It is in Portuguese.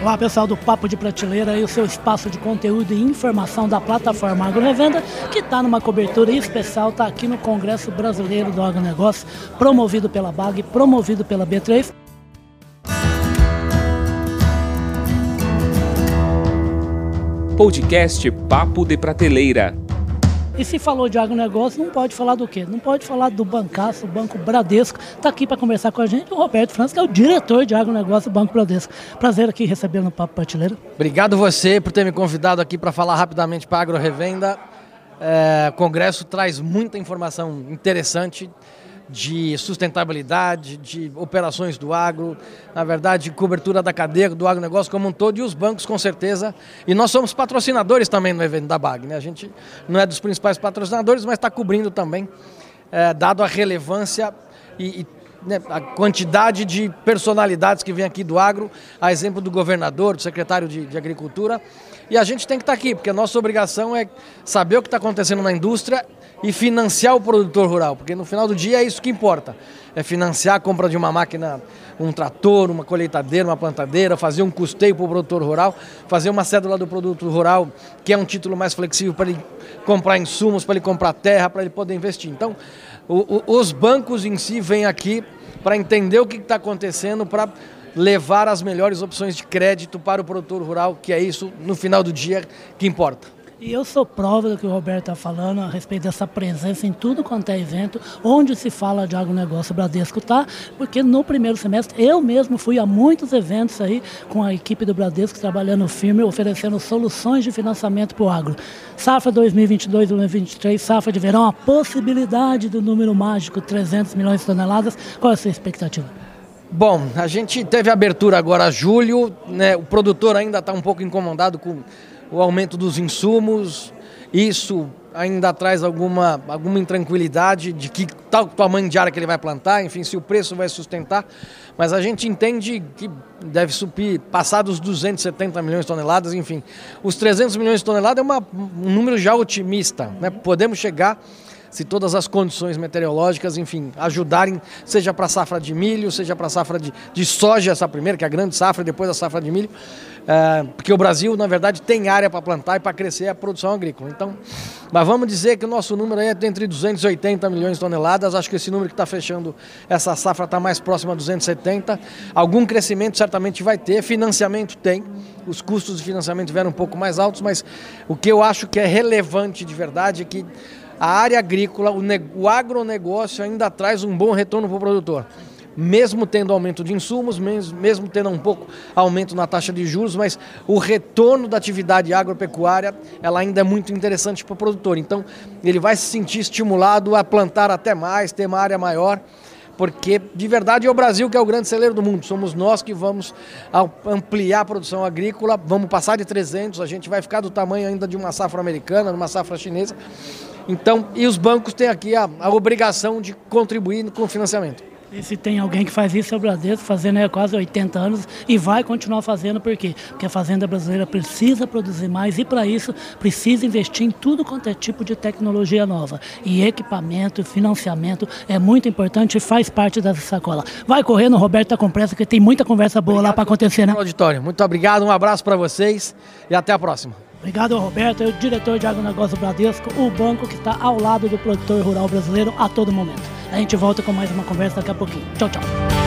Olá pessoal do Papo de Prateleira e o seu espaço de conteúdo e informação da plataforma Agro Revenda, que está numa cobertura especial, está aqui no Congresso Brasileiro do Agronegócio, promovido pela BAG, promovido pela B3. Podcast Papo de Prateleira. E se falou de agronegócio, não pode falar do quê? Não pode falar do bancaço, Banco Bradesco. Está aqui para conversar com a gente o Roberto França, que é o diretor de agronegócio do Banco Bradesco. Prazer aqui receber no Papo Prateleira. Obrigado você por ter me convidado aqui para falar rapidamente para a Agro Revenda. É, o Congresso traz muita informação interessante de sustentabilidade, de operações do agro, na verdade, cobertura da cadeia do agronegócio como um todo e os bancos com certeza. E nós somos patrocinadores também no evento da BAG, né? A gente não é dos principais patrocinadores, mas está cobrindo também, é, dado a relevância e, e né, a quantidade de personalidades que vem aqui do agro, a exemplo do governador, do secretário de, de Agricultura. E a gente tem que estar tá aqui, porque a nossa obrigação é saber o que está acontecendo na indústria e financiar o produtor rural, porque no final do dia é isso que importa. É financiar a compra de uma máquina, um trator, uma colheitadeira, uma plantadeira, fazer um custeio para o produtor rural, fazer uma cédula do produto rural, que é um título mais flexível para ele comprar insumos, para ele comprar terra, para ele poder investir. Então, o, o, os bancos em si vêm aqui para entender o que está acontecendo, para levar as melhores opções de crédito para o produtor rural, que é isso, no final do dia, que importa. E eu sou prova do que o Roberto está falando a respeito dessa presença em tudo quanto é evento, onde se fala de agronegócio, Bradesco está, porque no primeiro semestre eu mesmo fui a muitos eventos aí com a equipe do Bradesco trabalhando firme, oferecendo soluções de financiamento para o agro. Safra 2022-2023, safra de verão, a possibilidade do número mágico 300 milhões de toneladas. Qual é a sua expectativa? Bom, a gente teve abertura agora julho, né? o produtor ainda está um pouco incomodado com o aumento dos insumos, isso ainda traz alguma, alguma intranquilidade de que tal tamanho de área que ele vai plantar, enfim, se o preço vai sustentar, mas a gente entende que deve subir, passar dos 270 milhões de toneladas, enfim, os 300 milhões de toneladas é uma, um número já otimista, né? podemos chegar se todas as condições meteorológicas, enfim, ajudarem, seja para a safra de milho, seja para a safra de, de soja, essa primeira, que é a grande safra, depois a safra de milho, é, porque o Brasil, na verdade, tem área para plantar e para crescer a produção agrícola. Então, mas vamos dizer que o nosso número é entre 280 milhões de toneladas, acho que esse número que está fechando essa safra está mais próximo a 270. Algum crescimento certamente vai ter, financiamento tem, os custos de financiamento vieram um pouco mais altos, mas o que eu acho que é relevante de verdade é que a área agrícola, o, o agronegócio ainda traz um bom retorno para o produtor. Mesmo tendo aumento de insumos, mesmo, tendo um pouco aumento na taxa de juros, mas o retorno da atividade agropecuária ela ainda é muito interessante para o produtor. Então, ele vai se sentir estimulado a plantar até mais, ter uma área maior porque de verdade é o Brasil que é o grande celeiro do mundo. Somos nós que vamos ampliar a produção agrícola, vamos passar de 300, a gente vai ficar do tamanho ainda de uma safra americana, de uma safra chinesa. Então, e os bancos têm aqui a, a obrigação de contribuir com o financiamento. E se tem alguém que faz isso é o Bradesco, fazendo há quase 80 anos e vai continuar fazendo, por quê? Porque a fazenda brasileira precisa produzir mais e para isso precisa investir em tudo quanto é tipo de tecnologia nova. E equipamento, financiamento é muito importante e faz parte dessa sacola. Vai correndo, Roberto está com pressa, porque tem muita conversa boa obrigado, lá para acontecer, né? Auditório, muito obrigado, um abraço para vocês e até a próxima. Obrigado, Roberto, o diretor de agronegócio Bradesco, o banco que está ao lado do produtor rural brasileiro a todo momento. A gente volta com mais uma conversa daqui a pouquinho. Tchau, tchau.